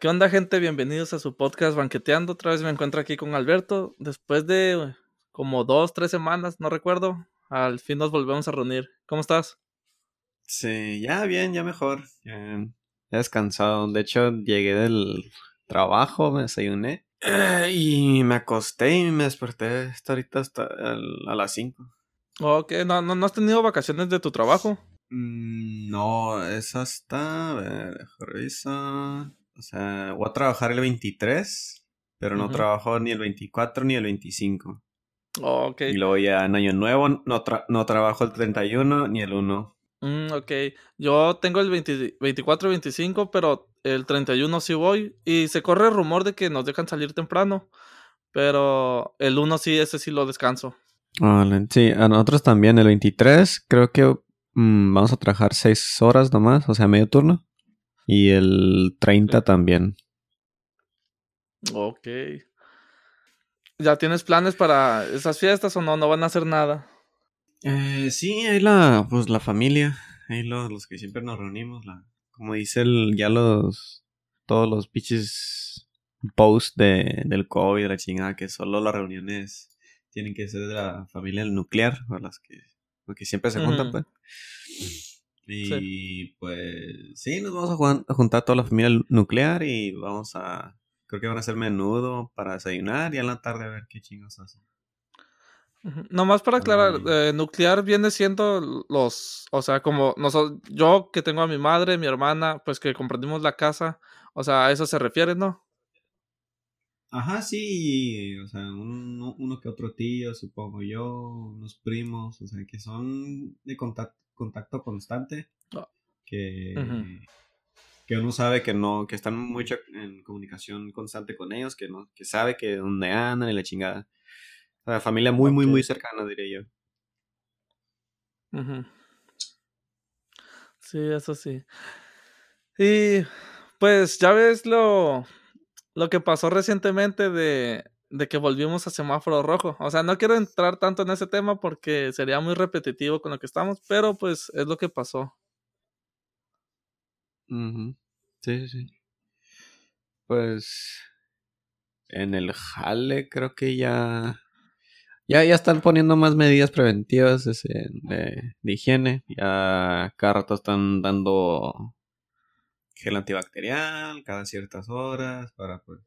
¿Qué onda, gente? Bienvenidos a su podcast Banqueteando. Otra vez me encuentro aquí con Alberto. Después de como dos, tres semanas, no recuerdo, al fin nos volvemos a reunir. ¿Cómo estás? Sí, ya bien, ya mejor. Ya, descansado. De hecho, llegué del trabajo, me desayuné eh, y me acosté y me desperté hasta ahorita hasta a las 5. Ok, ¿No, no, has tenido vacaciones de tu trabajo? Mm, no, es hasta. A ver, revisa. O sea, voy a trabajar el 23, pero no trabajo ni el 24 ni el 25. ok. Y luego ya en Año Nuevo no, no trabajo el 31 ni el 1. Mm, ok, yo tengo el 24 25, pero el 31 sí voy. Y se corre el rumor de que nos dejan salir temprano. Pero el 1 sí, ese sí lo descanso. sí, a nosotros también. El 23 creo que mm, vamos a trabajar 6 horas nomás, o sea, medio turno. Y el 30 también. Ok. ¿Ya tienes planes para esas fiestas o no? ¿No van a hacer nada? Eh, sí, ahí la, pues la familia, ahí los, los que siempre nos reunimos, la, como dice el, ya los, todos los pitches posts de, del COVID, la chingada, que solo las reuniones tienen que ser de la familia nuclear, o las que, que siempre se juntan, pues. Y pues sí, nos vamos a, juntar toda la familia nuclear y vamos a, creo que van a hacer menudo para desayunar y a la tarde a ver qué chingos hacen. Nomás para aclarar, eh, nuclear viene siendo los, o sea, como nosotros, yo que tengo a mi madre, mi hermana, pues que comprendimos la casa, o sea, a eso se refiere, ¿no? Ajá, sí, o sea, uno, que otro tío, supongo yo, unos primos, o sea, que son de contacto, contacto constante, ah, que, que uno sabe que no, que están mucho en comunicación constante con ellos, que no, que sabe que dónde andan y la chingada. La familia muy, muy, muy cercana, diría yo. Sí, eso sí. Y pues ya ves lo, lo que pasó recientemente de, de que volvimos a semáforo rojo. O sea, no quiero entrar tanto en ese tema porque sería muy repetitivo con lo que estamos, pero pues es lo que pasó. Sí, sí, sí. Pues en el jale creo que ya ya, ya están poniendo más medidas preventivas de, higiene. Ya cada están dando gel antibacterial cada ciertas horas para pues,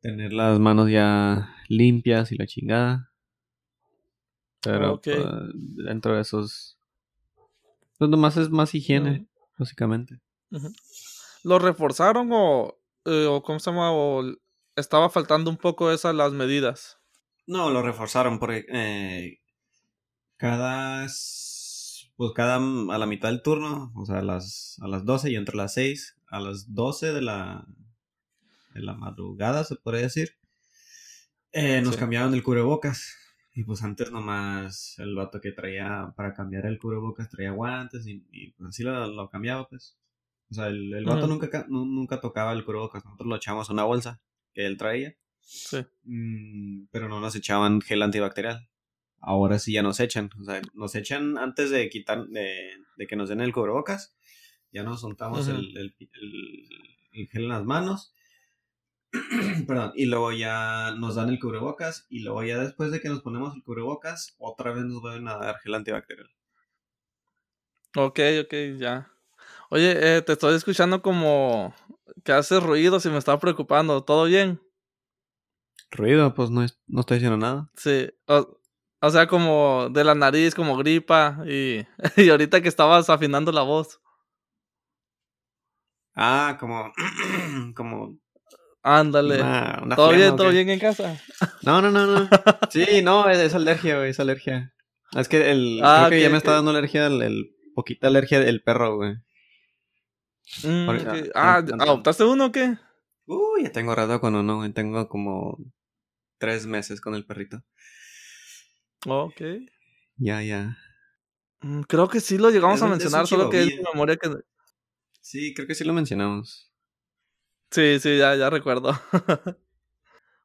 tener las manos ya limpias y la chingada. Pero pues, dentro de esos... Pues nomás es más higiene, básicamente. ¿Lo reforzaron o, eh, o cómo se llama? O estaba faltando un poco esas las medidas? No, lo reforzaron porque eh, cada pues cada a la mitad del turno, o sea, a las a las 12 y entre las 6 a las 12 de la de la madrugada, se podría decir. Eh, nos cambiaban el cubrebocas. Y pues antes nomás el vato que traía para cambiar el cubrebocas traía guantes y, pues así lo, cambiaba, pues. O sea, el, el vato nunca, nunca tocaba el cubrebocas, nosotros lo echábamos a una bolsa que él traía. Sí. Mm, pero no nos echaban gel antibacterial. Ahora sí ya nos echan. O sea, nos echan antes de quitar, de, que nos den el cubrebocas. Ya nos untamos el, el, gel en las manos. Perdón. Y luego ya nos dan el cubrebocas. Y luego ya después de que nos ponemos el cubrebocas, otra vez nos vuelven a dar gel antibacterial. Ok, ok, ya. Oye, eh, te estoy escuchando como que haces ruido y me está preocupando. ¿Todo bien? Ruido, pues no, no estoy diciendo nada. Sí, o, sea, como de la nariz, como gripa, y, y ahorita que estabas afinando la voz. Ah, como, como... Ándale. ¿Todo bien, todo bien en casa? No, no, no, no. Sí, no, es, alergia, güey, es alergia. Es que el, ah, creo que ya me está dando alergia, el, el poquita alergia del perro, güey. Mm, ah, ¿adoptaste uno o qué? Uy, ya tengo rato con uno, tengo como tres meses con el perrito. Ok. Ya, ya. Mm, creo que sí lo llegamos a mencionar, solo que es memoria que. Sí, creo que sí lo mencionamos. Sí, sí, ya, ya recuerdo.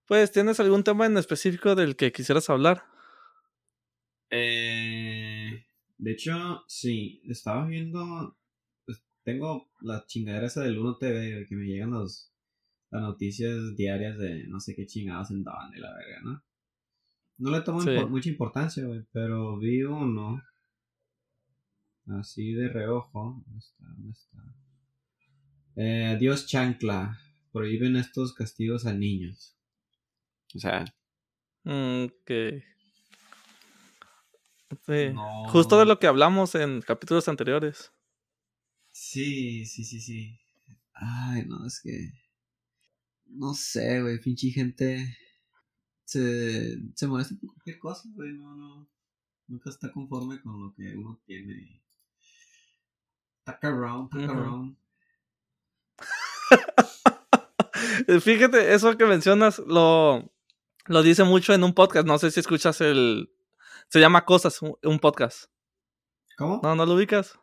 pues, ¿tienes algún tema en específico del que quisieras hablar? Eh, de hecho, sí, estaba viendo. Pues, tengo la chingadera esa del 1 TV, que me llegan los, las noticias diarias de no sé qué chingados en dónde, la verga, ¿no? No le tomo mucha importancia, güey, pero vi uno así de reojo. ¿Dónde está? ¿Dónde está? Eh, adiós chancla. Prohíben estos castigos a niños. O sea. Mm, ok. Sí. Justo de lo que hablamos en capítulos anteriores. Sí, sí, sí, sí. Ay, no, es que. No sé, güey, pinche gente. Se, se molesta por cualquier cosa, güey, no, no. Nunca está conforme con lo que uno tiene. Tack around, tack around. Fíjate, eso que mencionas lo, lo dice mucho en un podcast. No sé si escuchas el. Se llama Cosas, un podcast. ¿Cómo? No, no lo ubicas.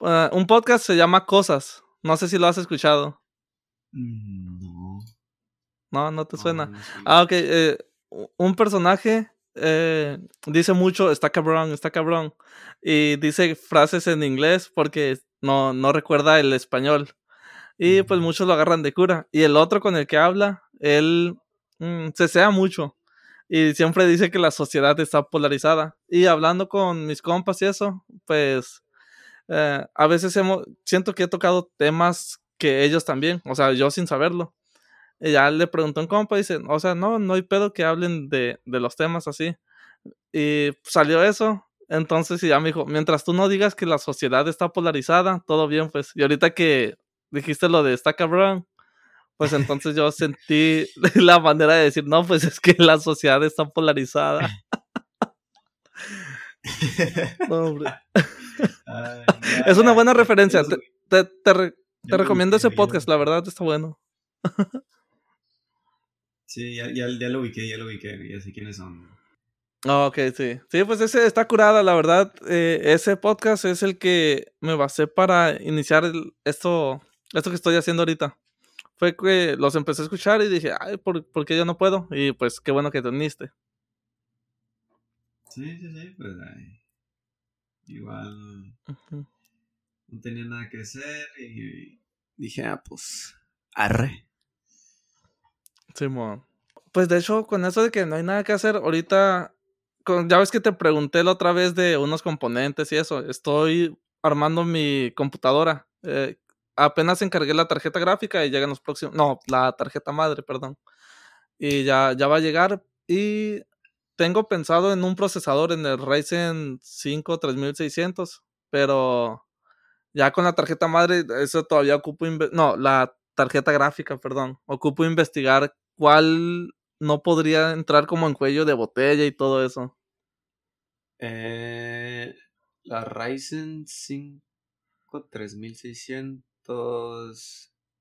Uh, un podcast se llama Cosas. No sé si lo has escuchado. Mm, no. No, no te suena. ah, ok. Eh, un personaje eh, dice mucho, está cabrón, está cabrón. Y dice frases en inglés porque no, no recuerda el español. Y pues muchos lo agarran de cura. Y el otro con el que habla, él mm, se sea mucho. Y siempre dice que la sociedad está polarizada. Y hablando con mis compas y eso, pues eh, a veces hemos, siento que he tocado temas que ellos también, o sea, yo sin saberlo. Y ya le preguntó un compa y dice, o sea, no, no hay pedo que hablen de, de los temas así. Y salió eso. Entonces, y ya me dijo, mientras tú no digas que la sociedad está polarizada, todo bien, pues. Y ahorita que dijiste lo de está cabrón, pues entonces yo sentí la manera de decir, no, pues es que la sociedad está polarizada. es una buena referencia. Te, te, te, recomiendo ese podcast, la verdad está bueno. sí, ya, ya, ya, lo ubiqué, ya lo ubiqué, ya sé quiénes son. Ah, ok, sí. Sí, pues ese está curada, la verdad. Eh, ese podcast es el que me basé para iniciar esto, esto que estoy haciendo ahorita. Fue que los empecé a escuchar y dije, ay, ¿por, ¿por qué yo no puedo? Y pues qué bueno que te uniste. Sí, sí, sí, pues igual no tenía nada que hacer y dije, ah, pues, arre. Simón. pues de hecho, con eso de que no hay nada que hacer, ahorita, ya ves que te pregunté la otra vez de unos componentes y eso, estoy armando mi computadora. Eh, apenas encargué la tarjeta gráfica y llegan los próximos, no, la tarjeta madre, perdón. Y ya, ya va a llegar y tengo pensado en un procesador en el Ryzen 5 3600, pero ya con la tarjeta madre, eso todavía ocupo, no, la tarjeta gráfica, perdón, ocupo investigar cuál no podría entrar como en cuello de botella y todo eso. Eh, la Ryzen 5 3600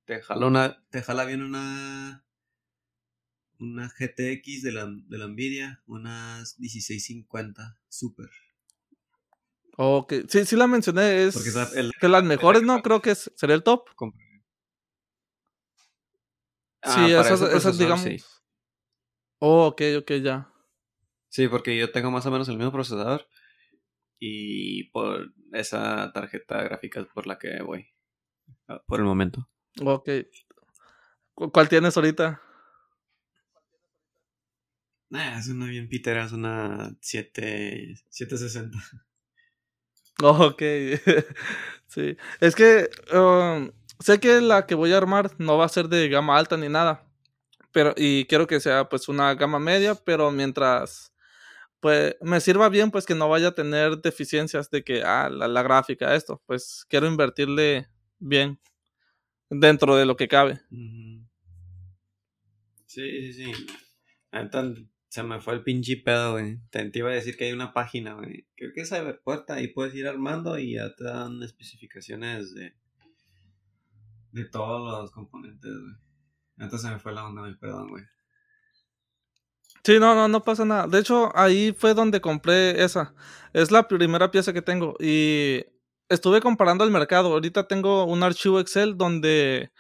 te jala una, te jala bien una una GTX de la, de la Nvidia, unas 1650 Super. Ok, sí, sí la mencioné, es que las mejores, ¿no? Creo que es, sería el top. Ah, sí, esas, esas digamos. Oh, ok, ok, ya. Sí, porque yo tengo más o menos el mismo procesador y por esa tarjeta gráfica es por la que voy. Por el momento. Ok. ¿Cuál tienes ahorita? es una bien pitera, es una 7, 760. ok, sí. Es que um, sé que la que voy a armar no va a ser de gama alta ni nada. Pero, y quiero que sea pues una gama media, pero mientras pues me sirva bien, pues que no vaya a tener deficiencias de que, ah, la, gráfica, esto, pues quiero invertirle bien dentro de lo que cabe. Sí, sí, sí. Se me fue el pinche pedo, güey. Te, iba a decir que hay una página, güey. Creo que es Cyberpuerta. Y puedes ir armando y ya te dan especificaciones de. de todos los componentes, güey. Entonces se me fue la onda, güey. Perdón, güey. Sí, no, no, no pasa nada. De hecho, ahí fue donde compré esa. Es la primera pieza que tengo. Y estuve comparando el mercado. Ahorita tengo un archivo Excel donde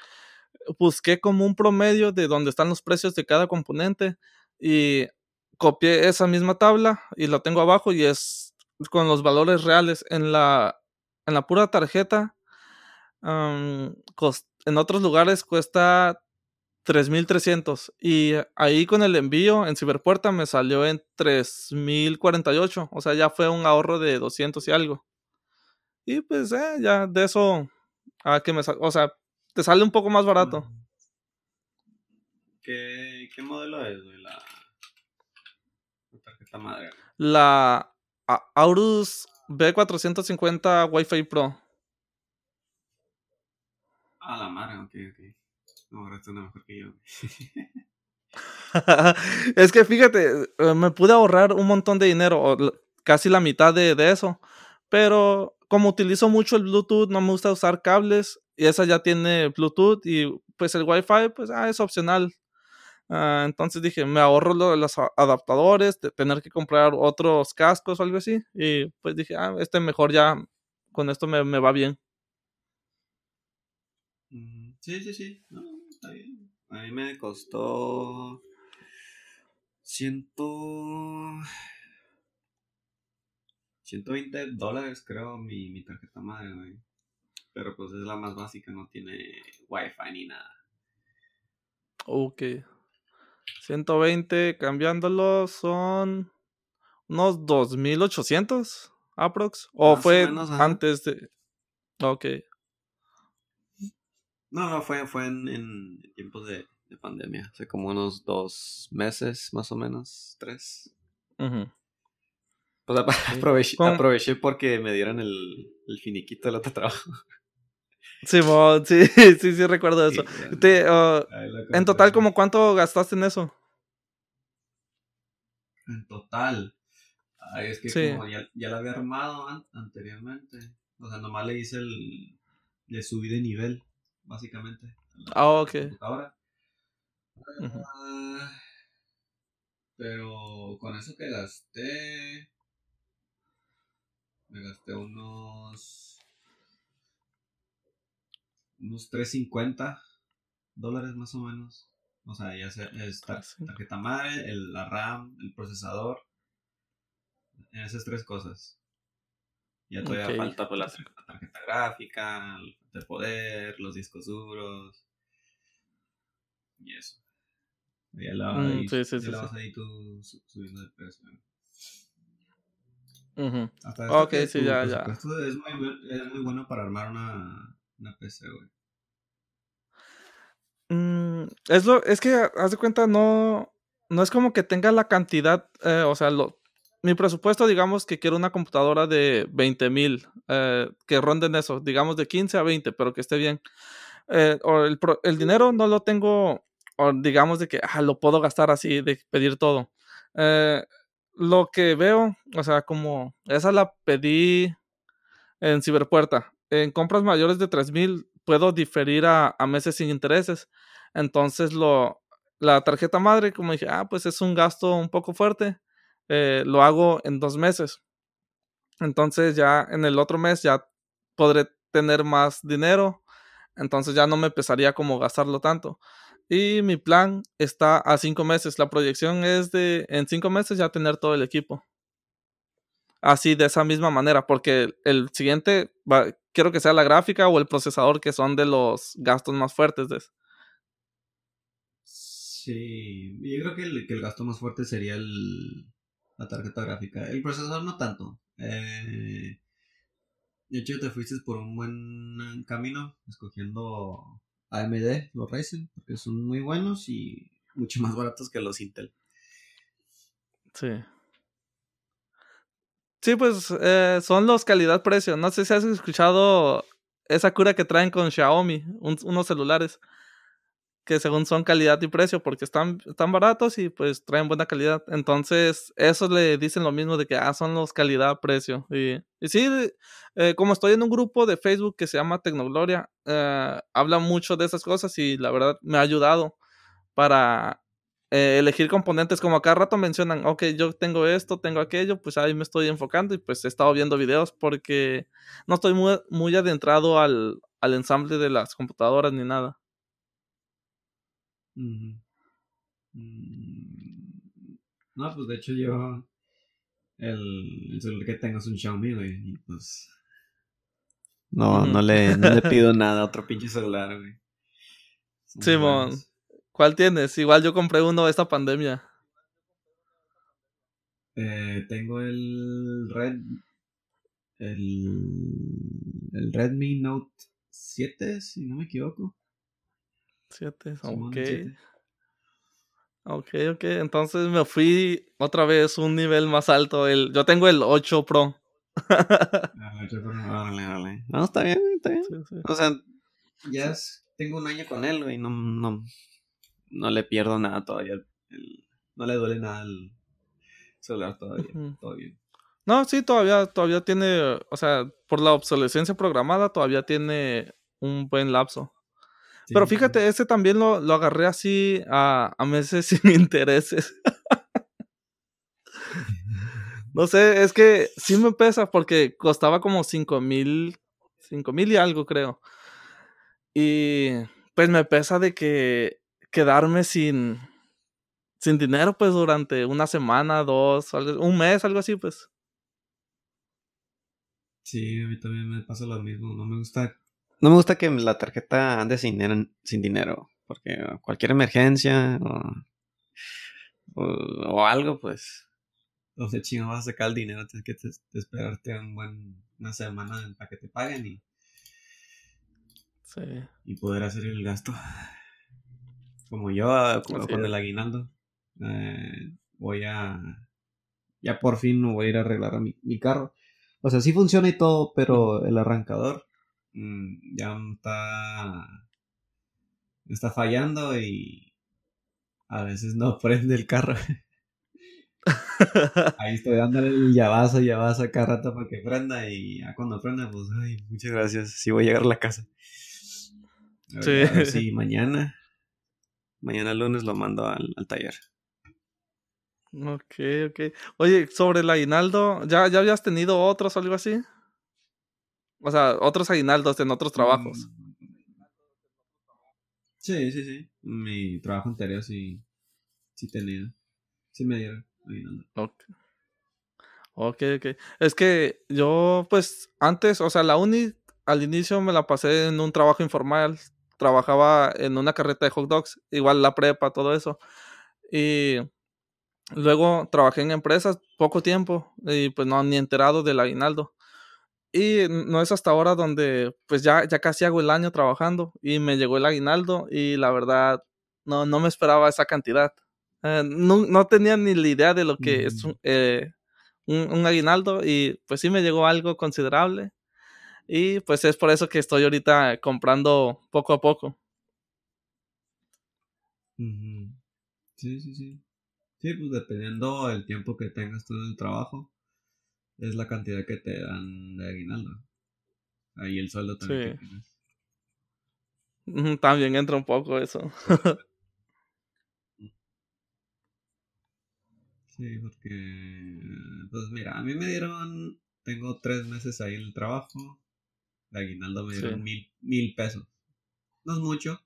busqué como un promedio de donde están los precios de cada componente. Y copié esa misma tabla y la tengo abajo y es con los valores reales en la, en la pura tarjeta. en otros lugares cuesta 3300 y ahí con el envío en Ciberpuerta me salió en 3048, o sea, ya fue un ahorro de 200 y algo. Y pues eh, ya de eso a que me o sea, te sale un poco más barato. ¿Qué, qué modelo es, La, tarjeta madre. La Aurus B450 Wi-Fi Pro. A la madre, ok, ok. No, ahora está mejor que yo. es que fíjate, eh, me pude ahorrar un montón de dinero, casi la mitad de, eso. Pero como utilizo mucho el Bluetooth, no me gusta usar cables. Y esa ya tiene Bluetooth y pues el Wi-Fi, pues ah, es opcional. Ah, entonces dije, me ahorro los adaptadores, de tener que comprar otros cascos o algo así. Y pues dije, ah, este mejor ya, con esto me, va bien. Mm, sí, sí, sí. Está bien. A mí me costó. Ciento. 120 dólares, creo, mi, mi tarjeta madre, güey. Pero pues es la más básica, no tiene wifi ni nada. Ok. 120 cambiándolo son unos 2800 aprox. ¿O fue antes de.? Ok. No, no, fue, fue en, tiempos de, pandemia. Hace como unos dos meses, más o menos, tres. Pues aproveché, aproveché, porque me dieron el, el finiquito del otro trabajo. Sí, sí, sí, sí, recuerdo eso. Ah, en total, ¿como cuánto gastaste en eso? En total. Ay, es que como ya, ya, lo había armado anteriormente. O sea, nomás le hice el. Le subí de nivel, básicamente. Ah, ok. Ahora. Ah, pero con eso que gasté. Me gasté unos unos 350 dólares más o menos. O sea, ya sea es ah, tarjeta madre, el, la RAM, el procesador. Esas tres cosas. Ya todavía falta pues, la, tarjeta gráfica, el poder, los discos duros. Y eso. Ya la, mm, sí, sí, sí, vas ahí tú subiendo de precio. Ok, sí, ya, ya. Es muy, es muy bueno para armar una, una PC, güey. Mm, es, lo, es que, haz de cuenta, no, no es como que tenga la cantidad, eh, o sea, lo, mi presupuesto, digamos que quiero una computadora de 20 mil, eh, que ronden eso, digamos de 15 a 20, pero que esté bien. Eh, o el, el, dinero no lo tengo, o digamos de que ah, lo puedo gastar así, de pedir todo. Lo que veo, o sea, como esa la pedí en Ciberpuerta en compras mayores de 3000 puedo diferir a, meses sin intereses. Entonces, lo, la tarjeta madre, como dije, ah, pues es un gasto un poco fuerte, eh, lo hago en dos meses. Entonces, ya en el otro mes ya podré tener más dinero. Entonces, ya no me pesaría como gastarlo tanto. Y mi plan está a cinco meses. La proyección es de en cinco meses ya tener todo el equipo así de esa misma manera, porque el siguiente quiero que sea la gráfica o el procesador que son de los gastos más fuertes de. Sí, yo creo que el, que el gasto más fuerte sería el, la tarjeta gráfica. El procesador no tanto. Eh, de hecho, te fuiste por un buen camino escogiendo AMD, los Ryzen, porque son muy buenos y mucho más baratos que los Intel. Sí. Sí, pues eh, son los calidad-precio. No sé si has escuchado esa cura que traen con Xiaomi, unos celulares que según son calidad y precio porque están, están baratos y pues traen buena calidad. Entonces, eso le dicen lo mismo de que ah, son los calidad-precio. Y, y, sí, eh, como estoy en un grupo de Facebook que se llama Tecnogloria, eh, habla mucho de esas cosas y la verdad me ha ayudado para eh, elegir componentes, como cada rato mencionan, ok, yo tengo esto, tengo aquello, pues ahí me estoy enfocando y pues he estado viendo videos porque no estoy muy, muy adentrado al, ensamble de las computadoras ni nada. Mm, no, pues de hecho yo el, celular que tengo es un Xiaomi, y pues No, no, le, no le pido nada a otro pinche celular, güey. Simón, ¿cuál tienes? Igual yo compré uno esta pandemia. Eh, tengo el Red. El, el Redmi Note 7, si no me equivoco. 7, ok. Ok, ok. Entonces me fui otra vez un nivel más alto. El, yo tengo el 8 Pro. Ah, no, está bien, está bien. O sea, ya tengo un año con él, güey. No, no, no le pierdo nada todavía. no le duele nada el celular todavía. Todo bien. No, sí, todavía, todavía tiene, o sea, por la obsolescencia programada, todavía tiene un buen lapso. Pero fíjate, ese también lo, lo agarré así a, a meses sin intereses. no sé, es que sí me pesa porque costaba como 5 mil, 5 mil y algo creo. Y pues me pesa de que quedarme sin, sin dinero pues durante una semana, dos, un mes, algo así pues. Sí, a mí también me pasa lo mismo. No me gusta no me gusta que la tarjeta ande sin dinero, sin dinero porque cualquier emergencia o, algo, pues, no sé, chingo, vas a sacar el dinero, tienes que esperarte un buen, una semana para que te paguen y, sí. y poder hacer el gasto. Como yo, ah, con el aguinaldo, eh, voy a, ya por fin voy a ir a arreglar mi, mi carro. O sea, sí funciona y todo, pero el arrancador ya está, está fallando y a veces no prende el carro. Ahí estoy dándole el llavazo, llavazo cada rato para que prenda y ya cuando prenda, pues, ay, muchas gracias, sí voy a llegar a la casa. sí. mañana, mañana lunes lo mando al, al, taller. Ok, ok. Oye, sobre el aguinaldo, ¿ya, ¿ya habías tenido otros o algo así? O sea, otros aguinaldos en otros trabajos. Sí, sí, sí. Mi trabajo anterior sí, sí tenía. Sí me dieron aguinaldo. Ok. Ok, ok. Es que yo, pues, antes, o sea, la uni al inicio me la pasé en un trabajo informal. Trabajaba en una carreta de hot dogs, igual la prepa, todo eso. Y luego trabajé en empresas poco tiempo y pues no, ni enterado del aguinaldo. Y no es hasta ahora donde pues ya, ya casi hago el año trabajando y me llegó el aguinaldo y la verdad no, no me esperaba esa cantidad. Eh, no, no, tenía ni la idea de lo que es mm. eh, un, un, aguinaldo y pues sí me llegó algo considerable y pues es por eso que estoy ahorita comprando poco a poco. Sí, sí, sí. Sí, pues dependiendo del tiempo que tengas tú en el trabajo, es la cantidad que te dan de aguinaldo. Ahí el sueldo también. También entra un poco eso. sí, porque. Pues mira, a mí me dieron. Tengo tres meses ahí en el trabajo. De aguinaldo me dieron mil, mil pesos. No es mucho.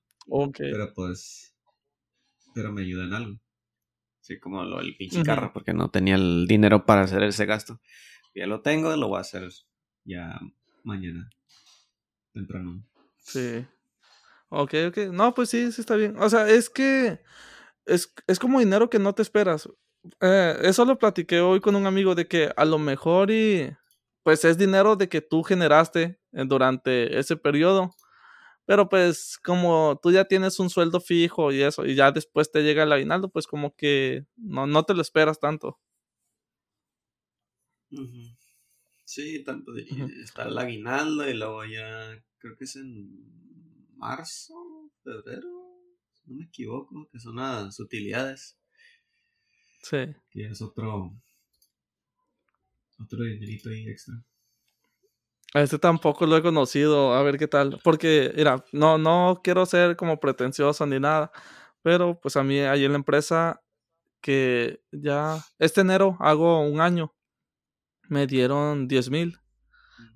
Pero pues. Pero me ayuda en algo. Sí, como lo del pinche carro, porque no tenía el dinero para hacer ese gasto. Ya lo tengo, lo voy a hacer ya mañana. Temprano. Sí. Ok, ok. No, pues sí, sí está bien. O sea, es que es, es como dinero que no te esperas. Eh, eso lo platiqué hoy con un amigo de que a lo mejor y pues es dinero de que tú generaste eh, durante ese periodo. Pero pues como tú ya tienes un sueldo fijo y eso, y ya después te llega el aguinaldo, pues como que no, no te lo esperas tanto. Sí, tanto está el aguinaldo y luego ya creo que es en marzo, febrero, no me equivoco, que son las utilidades. Sí. Que es otro otro dinerito ahí extra. A este tampoco lo he conocido, a ver qué tal. Porque, mira, no, no quiero ser como pretencioso ni nada. Pero pues a mí ahí en la empresa que ya este enero hago un año me dieron 10 mil.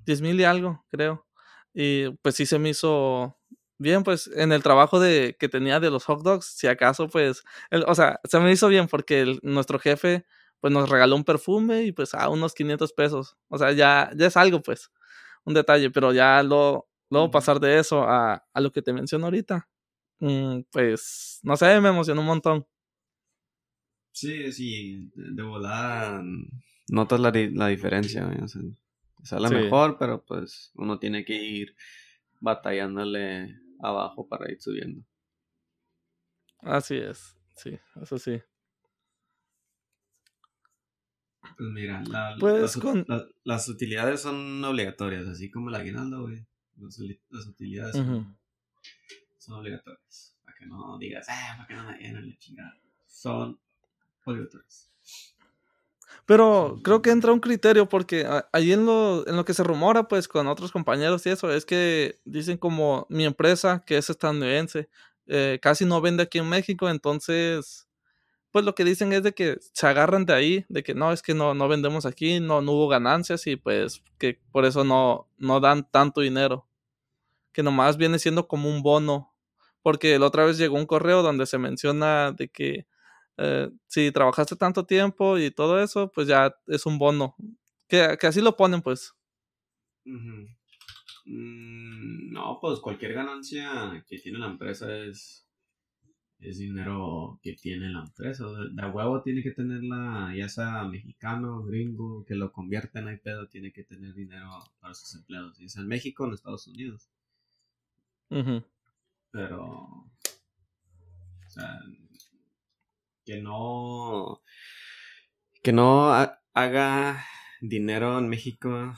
10 mil y algo, creo. Y pues sí se me hizo bien, pues en el trabajo de, que tenía de los hot dogs, si acaso, pues, o sea, se me hizo bien porque nuestro jefe, pues nos regaló un perfume y pues a unos 500 pesos. O sea, ya, ya es algo, pues. un detalle, pero ya lo, luego pasar de eso a, a lo que te menciono ahorita, mm, pues, no sé, me emocionó un montón. Sí, sí, de volada notas la, la diferencia, o sea, sale mejor, pero pues uno tiene que ir batallándole abajo para ir subiendo. Así es, sí, eso sí. Pues mira, pues las, utilidades son obligatorias, así como la aguinaldo, güey. Las, utilidades son, obligatorias. Para que no digas, ah, para que no me llenen la chingada. Son Pero creo que entra un criterio porque ahí en lo, en lo que se rumora, pues con otros compañeros y eso, es que dicen como mi empresa, que es estadounidense, eh, casi no vende aquí en México, entonces, pues lo que dicen es de que se agarran de ahí, de que no, es que no, no vendemos aquí, no, no hubo ganancias y pues que por eso no, no dan tanto dinero, que nomás viene siendo como un bono, porque la otra vez llegó un correo donde se menciona de que eh, si trabajaste tanto tiempo y todo eso, pues ya es un bono. Que, así lo ponen, pues. Mm, no, pues cualquier ganancia que tiene la empresa es, es dinero que tiene la empresa. De huevo tiene que tenerla, ya sea mexicano, gringo, que lo convierta en pedo, tiene que tener dinero para sus empleados. Y sea en México o en Estados Unidos. Pero. O sea, que no que no haga dinero en México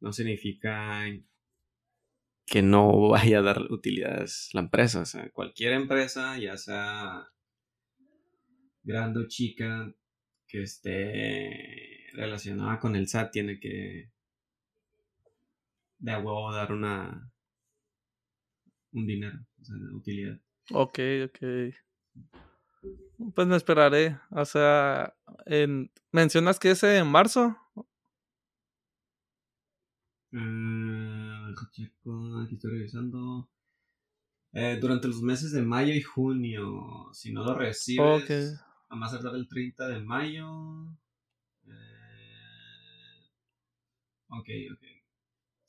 no significa que no vaya a dar utilidades la empresa. O sea, cualquier empresa, ya sea grande o chica, que esté relacionada con el SAT, tiene que de huevo dar una un dinero, o sea, utilidad. Ok, ok. Pues me esperaré. O sea, en... ¿mencionas que es en marzo? Eh, aquí estoy revisando. Eh, durante los meses de mayo y junio, si no lo recibes, a más tardar el 30 de mayo. Eh, ok, ok.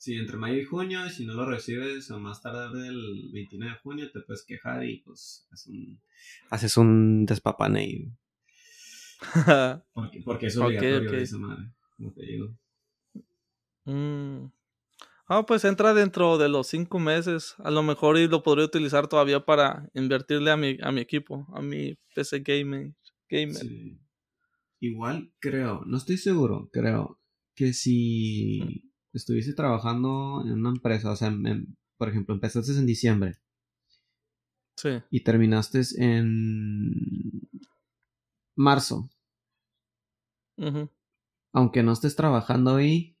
Sí, entre mayo y junio, si no lo recibes a más tardar del 29 de junio, te puedes quejar y pues haces un, haces un despapane. porque, porque es obligatorio okay, esa madre, como te digo. Mm. Ah, pues entra dentro de los cinco meses. A lo mejor y lo podría utilizar todavía para invertirle a mi, a mi equipo, a mi PC gaming, gamer. Igual creo, no estoy seguro, creo que si estuviese trabajando en una empresa, o sea, por ejemplo, empezaste en diciembre. Sí. Y terminaste en marzo. Aunque no estés trabajando ahí,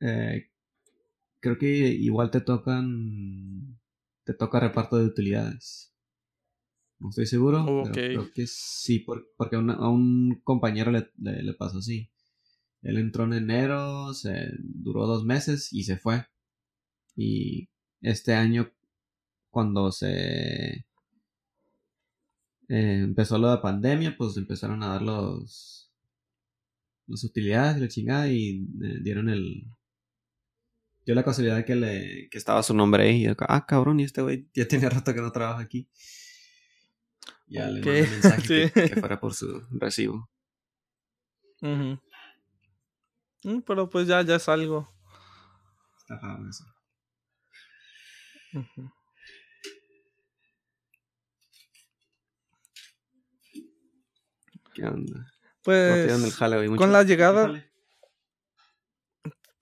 eh, creo que igual te tocan, te toca reparto de utilidades. No estoy seguro, creo que sí, porque a, un compañero le, le pasó así. Él entró en enero, se duró dos meses y se fue. Y este año, cuando se eh, empezó lo de pandemia, pues empezaron a dar los las utilidades y la chingada y eh, dieron el dio la casualidad que le que estaba su nombre ahí. Y ah cabrón y este güey ya tiene rato que no trabaja aquí ya le mandé mensaje que, fuera por su recibo. Mm, pero pues ya, ya es algo. Está raro eso. ¿Qué onda? Pues con la llegada...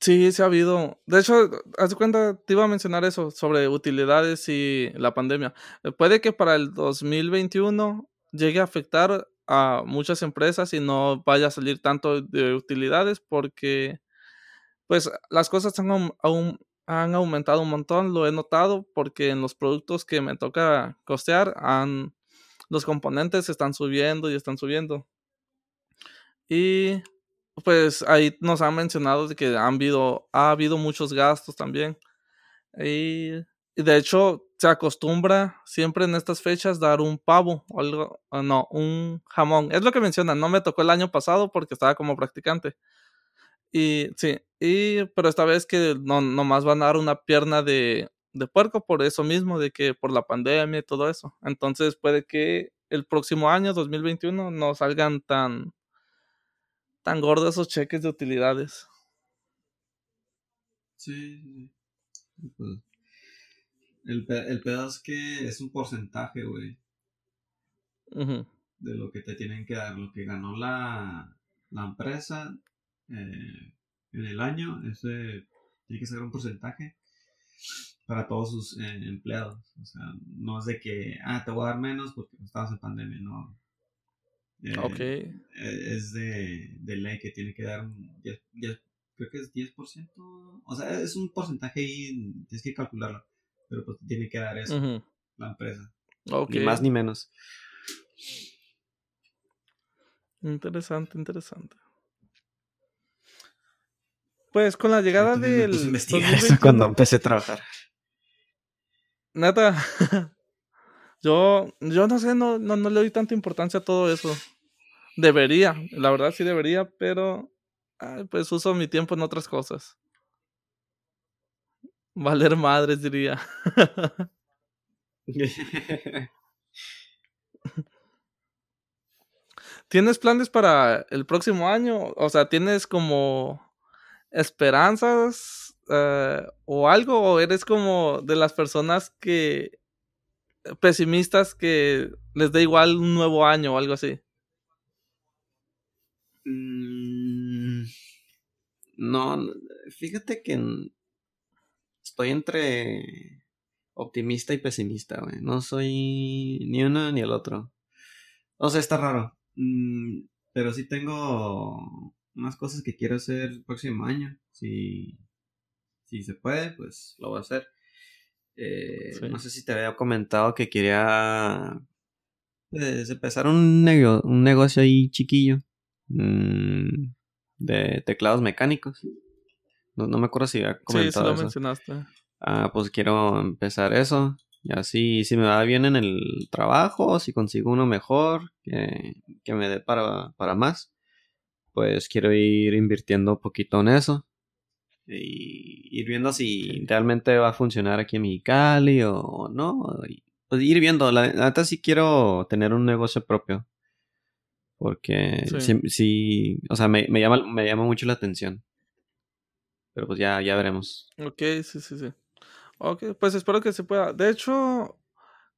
Sí, sí ha habido. De hecho, haz cuenta, te iba a mencionar eso sobre utilidades y la pandemia. Puede que para el 2021 llegue a afectar a muchas empresas y no vaya a salir tanto de utilidades porque pues las cosas han, han aumentado un montón, lo he notado porque en los productos que me toca costear han, los componentes están subiendo y están subiendo. Y pues ahí nos han mencionado de que han habido, ha habido muchos gastos también. Y de hecho, se acostumbra siempre en estas fechas dar un pavo o algo, no, un jamón. Es lo que mencionan, no me tocó el año pasado porque estaba como practicante. Y sí, y pero esta vez que no nomás van a dar una pierna de, de puerco por eso mismo, de que por la pandemia y todo eso. Entonces puede que el próximo año, 2021, no salgan tan, tan gordos esos cheques de utilidades. Sí, pues, el, el pedazo es que es un porcentaje, güey. De lo que te tienen que dar, lo que ganó la, la empresa eh, en el año, ese tiene que ser un porcentaje para todos sus eh, empleados. O sea, no es de que, ah, te voy a dar menos porque estabas en pandemia, no. Eh, ok. Eh, es de, de, ley que tiene que dar un 10, creo que es 10%. O sea, es un porcentaje y tienes que calcularlo. Pero pues tiene que dar eso la empresa. Ni más ni menos. Interesante, interesante. Pues con la llegada del. eso cuando empecé a trabajar. Nada. yo, yo no sé, no, no, no le doy tanta importancia a todo eso. Debería, la verdad sí debería, pero pues uso mi tiempo en otras cosas. Valer madres, diría. ¿Tienes planes para el próximo año? O sea, ¿tienes como esperanzas eh, o algo? ¿O eres como de las personas que pesimistas que les da igual un nuevo año o algo así? Mm, no, fíjate que estoy entre optimista y pesimista, güey. No soy ni uno ni el otro. O sea, está raro. Mm, pero sí tengo unas cosas que quiero hacer el próximo año. Si, si se puede, pues lo voy a hacer. Eh, no sé si te había comentado que quería pues, empezar un, un negocio ahí chiquillo mm, de teclados mecánicos. No, me acuerdo si había comentado. Sí, lo mencionaste. Ah, pues quiero empezar eso. Y así, si me va bien en el trabajo, si consigo uno mejor, que, que me dé para, para más, pues quiero ir invirtiendo un poquito en eso. Y ir viendo si realmente va a funcionar aquí en Mexicali o no. pues ir viendo. La, neta sí quiero tener un negocio propio. Porque sí, o sea, me, me, llama, me llama mucho la atención. Pero pues ya, ya veremos. Ok, sí, sí, sí. Ok, pues espero que se pueda. De hecho,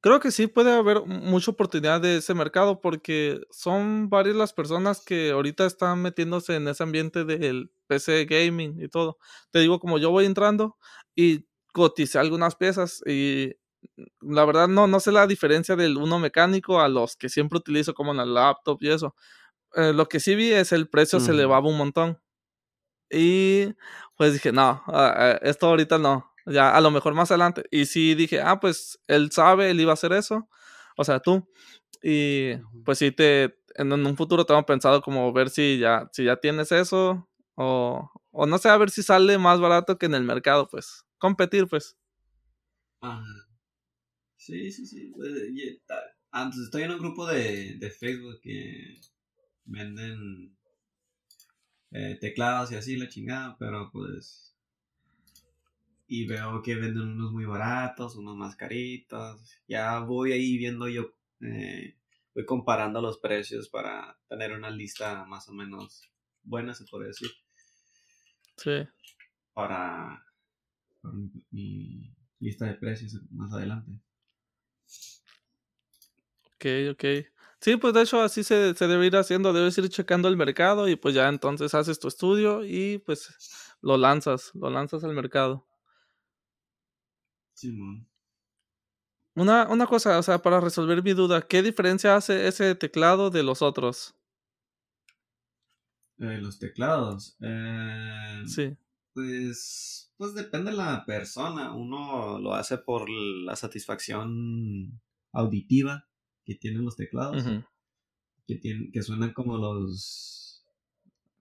Creo que sí puede haber mucha oportunidad de ese mercado porque son varias las personas que ahorita están metiéndose en ese ambiente del PC gaming y todo. Te digo, como yo voy entrando y coticé algunas piezas y la verdad no, no sé la diferencia del uno mecánico a los que siempre utilizo como en la laptop y eso. Eh, lo que sí vi es el precio se elevaba un montón. Y pues dije, no, ah, ah, esto ahorita no. Ya, a lo mejor más adelante. Y sí dije, ah, pues él sabe, él iba a hacer eso. O sea, tú. Y pues sí, te, en, un futuro tengo pensado como ver si ya, si ya tienes eso. O, o no sé, a ver si sale más barato que en el mercado, pues. Competir, pues. Sí, sí, sí. Antes estoy en un grupo de, de Facebook que venden eh, teclados y así la chingada, pero pues y veo que venden unos muy baratos, unos más caritos. Ya voy ahí viendo yo, eh, voy comparando los precios para tener una lista más o menos buena, se puede decir. Sí. Para, mi, lista de precios más adelante. Ok, ok. Sí, pues de hecho así se, se debe ir haciendo, debes ir checando el mercado y pues ya entonces haces tu estudio y pues lo lanzas, lo lanzas al mercado. Una, una cosa, o sea, para resolver mi duda, ¿qué diferencia hace ese teclado de los otros? Eh, los teclados. Eh, sí. Pues, pues depende de la persona. Uno lo hace por la satisfacción auditiva que tienen los teclados. que, tienen, que suenan como los...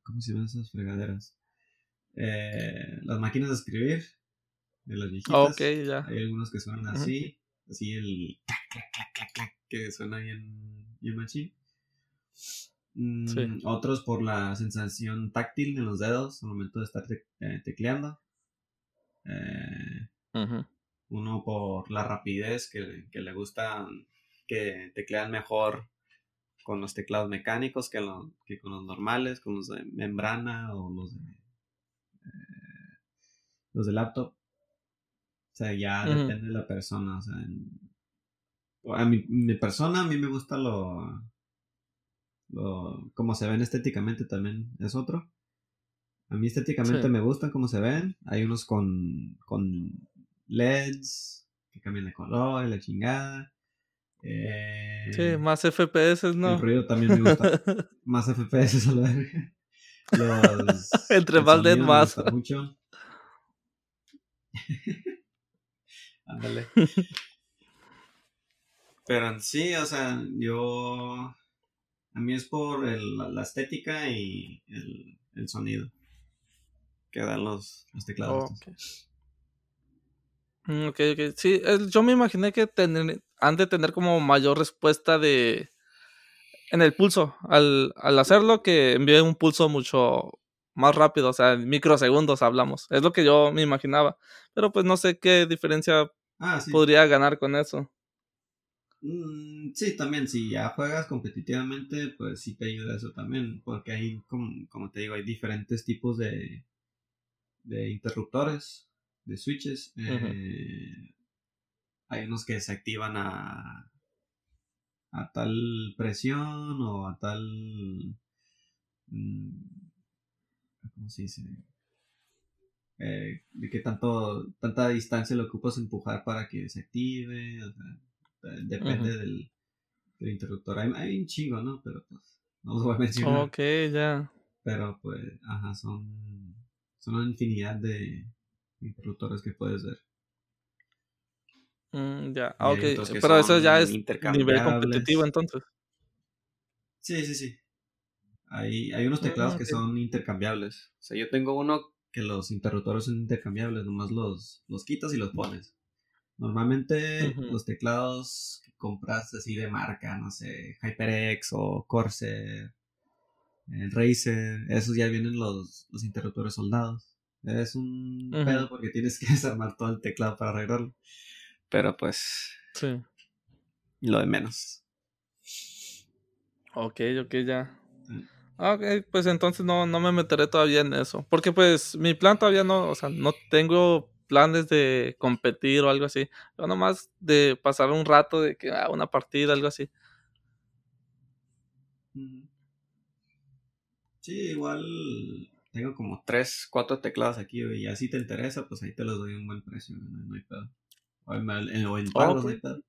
¿Cómo se llaman esas fregaderas? Eh, las máquinas de escribir de las viejitas. ya. Hay algunos que suenan así, así el clac, clac, clac, clac, clac, que suena bien, bien machín. Mm, otros por la sensación táctil en los dedos al momento de estar eh, tecleando. Eh, uno por la rapidez que, le gusta que teclean mejor con los teclados mecánicos que, que con los normales, con los de membrana o los de, eh, los de laptop. O sea, ya depende de la persona. O sea, a mi, mi, persona, a mí me gusta lo, lo. como se ven estéticamente también es otro. A mí estéticamente me gustan como se ven. Hay unos con, con LEDs que cambian de color y la chingada. Eh, sí, más FPS, ¿no? El ruido también me gusta. más FPS a la verga. Los, Entre más LED, más. mucho. Ándale. Pero en sí, o sea, yo. A mí es por el, la estética y el, el, sonido que dan los, los teclados. Ok, ok. Sí, yo me imaginé que tener, han de tener como mayor respuesta de en el pulso. Al, al hacerlo, que envíe un pulso mucho más rápido, o sea, en microsegundos hablamos. Es lo que yo me imaginaba. Pero pues no sé qué diferencia ah, podría ganar con eso. Mm, sí, también, si ya juegas competitivamente, pues sí te ayuda eso también, porque hay, como, como te digo, hay diferentes tipos de, de interruptores de switches. Eh, hay unos que se activan a, a tal presión o a tal... Mm, ¿Cómo se dice? Eh, de qué tanto, tanta distancia lo ocupas empujar para que se active. depende del, interruptor. Hay, un chingo, ¿no? Pero pues no los voy a mencionar. Ok, ya. Pero pues, ajá, son, son una infinidad de, interruptores que puedes ver. Mm, ya, ah, ok. Pero eso ya es nivel competitivo entonces. Sí, sí, sí. Hay, hay unos teclados ah, que son intercambiables. O sea, yo tengo uno que los interruptores son intercambiables, nomás los, los quitas y los pones. Normalmente los teclados que compras así de marca, no sé, HyperX o Corsair, el Razer, esos ya vienen los, los interruptores soldados. Es un pedo porque tienes que desarmar todo el teclado para arreglarlo. Pero pues. Sí. Lo de menos. Ok, ok, ya. Ah, ok, pues entonces no, no me meteré todavía en eso. Porque pues mi plan todavía no, o sea, no tengo planes de competir o algo así. Yo nomás de pasar un rato de que ah, una partida, algo así. Sí, igual tengo como 3, 4 teclados aquí, y ya si te interesa, pues ahí te los doy a un buen precio, no, hay pedo. O en, en, pagos, no hay pedo.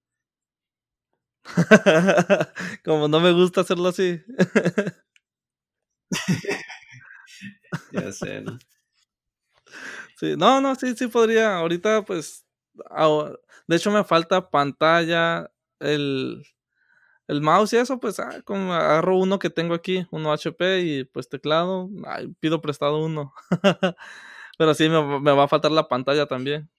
como no me gusta hacerlo así. ya sé, ¿no? Sí, no, no, sí, sí podría. Ahorita, pues, de hecho me falta pantalla, el, el mouse y eso, pues ah, como agarro uno que tengo aquí, uno HP y pues teclado, pido prestado uno. Pero sí, me, va a faltar la pantalla también.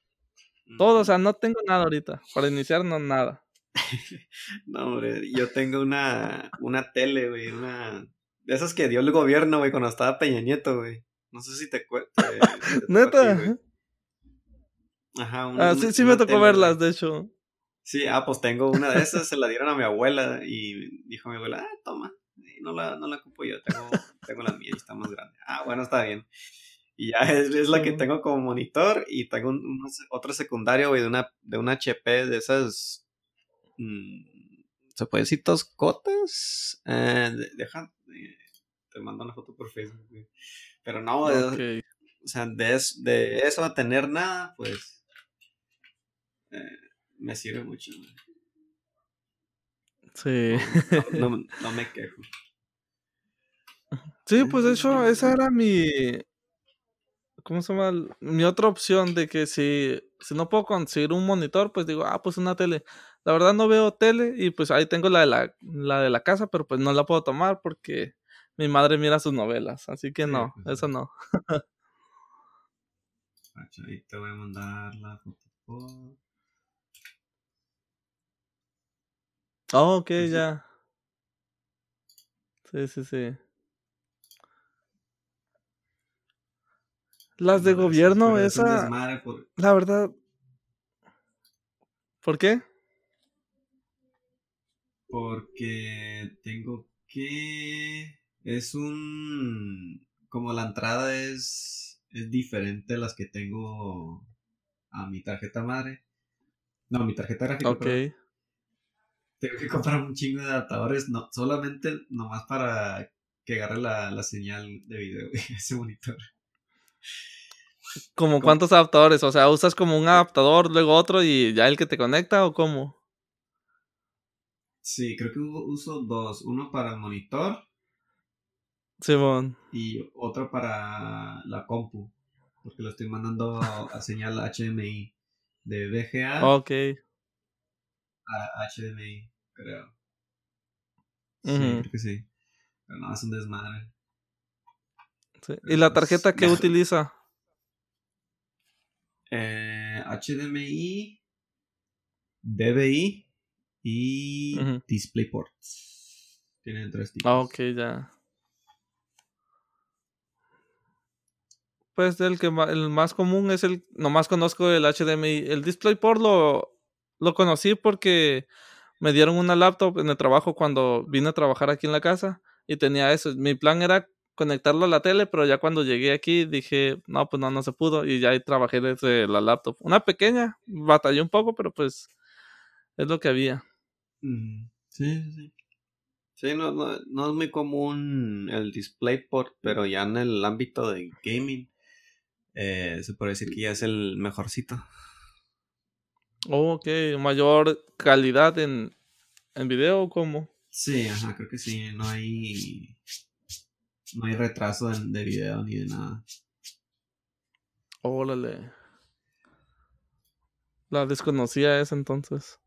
Todo, o sea, no tengo nada ahorita. Para iniciar, no nada. no, hombre, yo tengo una, una tele, güey, una... De esas que dio el gobierno, güey, cuando estaba Peña Nieto, güey. No sé si te cuento. ¿Neta? Ajá, una, Ah, sí, sí me tocó verlas, de hecho. Sí, ah, pues tengo una de esas, se la dieron a mi abuela y dijo mi abuela, ah, toma, no la, no la ocupo yo, tengo, tengo la mía y está más grande. Ah, bueno, está bien. Y ya es, es la que tengo como monitor y tengo un, otro secundario, güey, de una, de una HP de esas, mmm, ¿se puede decir toscotas? Eh, deja, eh, te mando una foto por Facebook, güey. Pero no, o sea, de, de eso a tener nada, pues... Eh, me sirve mucho. Sí. No, me quejo. Sí, pues de hecho, esa era mi. ¿Cómo se llama? Mi otra opción de que si, si no puedo conseguir un monitor, pues digo, ah, pues una tele. La verdad no veo tele y pues ahí tengo la de la, la, de la casa, pero pues no la puedo tomar porque mi madre mira sus novelas. Así que no, pues, eso no. ahí te voy a mandar la foto. Oh, ok, ya. Sí, sí, sí. Las de gobierno, esa. La verdad. ¿Por qué? Porque tengo que. Es un. Como la entrada es. Es diferente a las que tengo a mi tarjeta madre. No, mi tarjeta gráfica. Ok. Tengo que comprar un chingo de adaptadores, no, solamente nomás para que agarre la, la señal de video, ese monitor. ¿Como cuántos adaptadores? O sea, ¿usas como un adaptador, luego otro y ya el que te conecta o cómo? Sí, creo que uso dos. Uno para el monitor. Simón. y otro para la compu. Porque lo estoy mandando a señal HDMI. De VGA. Ok. A HDMI, creo. Sí, creo que sí. Pero no, es un desmadre. ¿Y la pues, tarjeta que utiliza? Eh, HDMI, DVI y DisplayPort. Tienen tres tipos. Ah, ok, ya. Pues el que el más común es el, nomás conozco el HDMI. El DisplayPort lo, lo conocí porque me dieron una laptop en el trabajo cuando vine a trabajar aquí en la casa y tenía eso. Mi plan era conectarlo a la tele, pero ya cuando llegué aquí dije, no, pues no, no se pudo y ya ahí trabajé desde la laptop. Una pequeña, batallé un poco, pero pues es lo que había. Sí, sí. Sí, no, no, no es muy común el DisplayPort, pero ya en el ámbito de gaming eh, se puede decir que ya es el mejorcito. Oh, ok, mayor calidad en, en video o cómo? Sí, ajá, creo que sí, no hay no hay retraso de, video ni de nada. Órale. La desconocía esa entonces.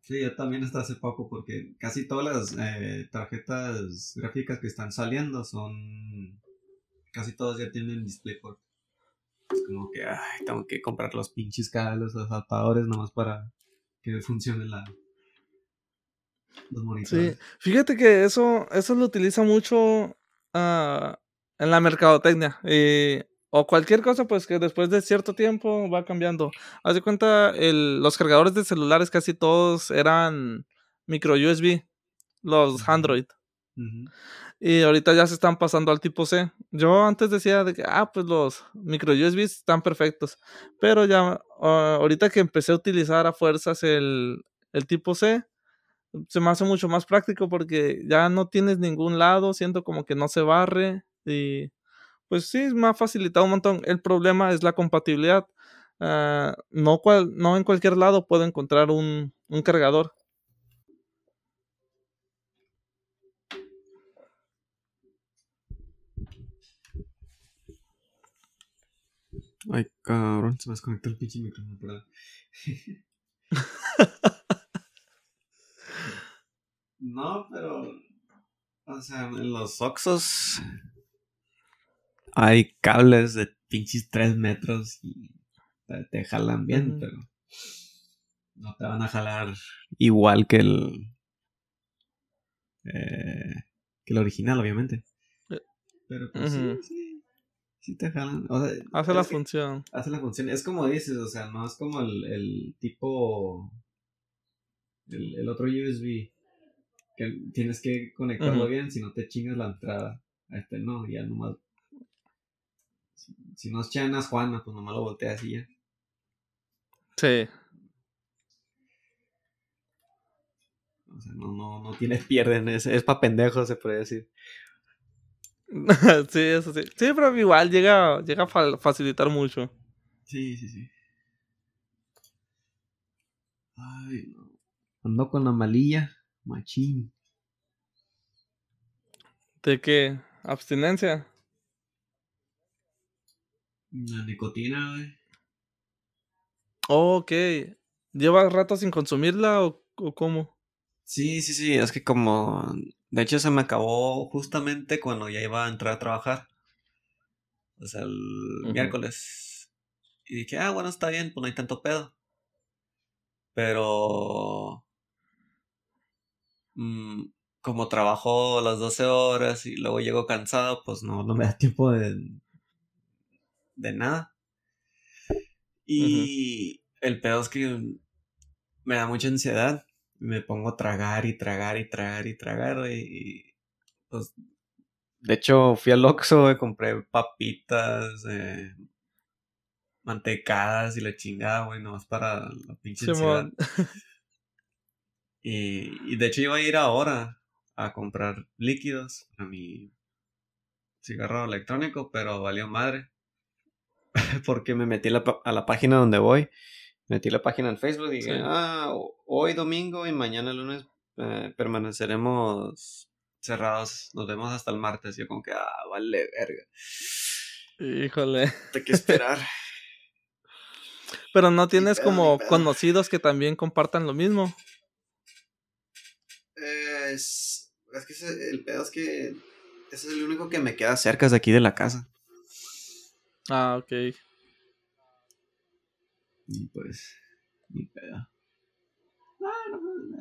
Sí, yo también hasta hace poco porque casi todas las eh, tarjetas gráficas que están saliendo son... Casi todas ya tienen DisplayPort. Es como que, ay, tengo que comprar los pinches cables, los adaptadores nomás para que funcione la, Sí, fíjate que eso, eso lo utiliza mucho ah, en la mercadotecnia. Eh, o cualquier cosa, pues que después de cierto tiempo va cambiando. Haz de cuenta, el, los cargadores de celulares casi todos eran micro USB, los Android. Y ahorita ya se están pasando al tipo C. Yo antes decía de que, ah, pues los micro USB están perfectos. Pero ya, ah, ahorita que empecé a utilizar a fuerzas el, el tipo C, se me hace mucho más práctico porque ya no tienes ningún lado, siento como que no se barre y pues sí, me ha facilitado un montón. El problema es la compatibilidad. Ah, no, cual, no en cualquier lado puedo encontrar un, un cargador. Ay, cabrón, se me desconectó el pinche micrófono. No, pero. O sea, en los Oxos. Hay cables de pinches 3 metros y te, jalan bien, pero. No te van a jalar igual que el. Eh, que el original, obviamente. Eh, pero pues sí, sí. Sí te jalan. hace la función. Hace la función. Es como dices, o sea, no es como el, el tipo. El, el otro USB que tienes que conectarlo bien, si no te chingas la entrada. A este no, ya nomás. Si, no es Chanas Juana, pues nomás lo volteas y ya. Sí. O sea, no, no, no tienes pierden, es, es pa' pendejos, se puede decir. sí, eso sí. Sí, pero igual llega, llega a facilitar mucho. Sí, sí, sí. Ay, no. Ando con la malilla. Machín. ¿De qué? ¿Abstinencia? La nicotina, güey. Oh, ok. ¿Llevas rato sin consumirla o, cómo? Sí, sí, sí. Es que como. De hecho, se me acabó justamente cuando ya iba a entrar a trabajar. O sea, el miércoles. Y dije, ah, bueno, está bien, pues no hay tanto pedo. Pero Mm, como trabajo las 12 horas y luego llego cansado, pues no, no me da tiempo de, de nada. Y el pedo es que me da mucha ansiedad. Me pongo a tragar y tragar y tragar y tragar. Y, pues, de hecho, fui al Oxxo y compré papitas, eh, mantecadas y la chingada, güey, nomás para la pinche ansiedad. y, y de hecho iba a ir ahora a comprar líquidos a mi cigarro electrónico, pero valió madre. porque me metí a la página donde voy, metí la página en Facebook y dije, ah, hoy domingo y mañana lunes eh, permaneceremos cerrados, nos vemos hasta el martes. Yo como que, ah, vale, verga. Híjole. Hay que esperar. Pero no tienes como conocidos que también compartan lo mismo. Es, es que el pedo es que ese es el único que me queda cerca de aquí de la casa. Ah, ok. Y pues, ni pedo. Ah, no, no,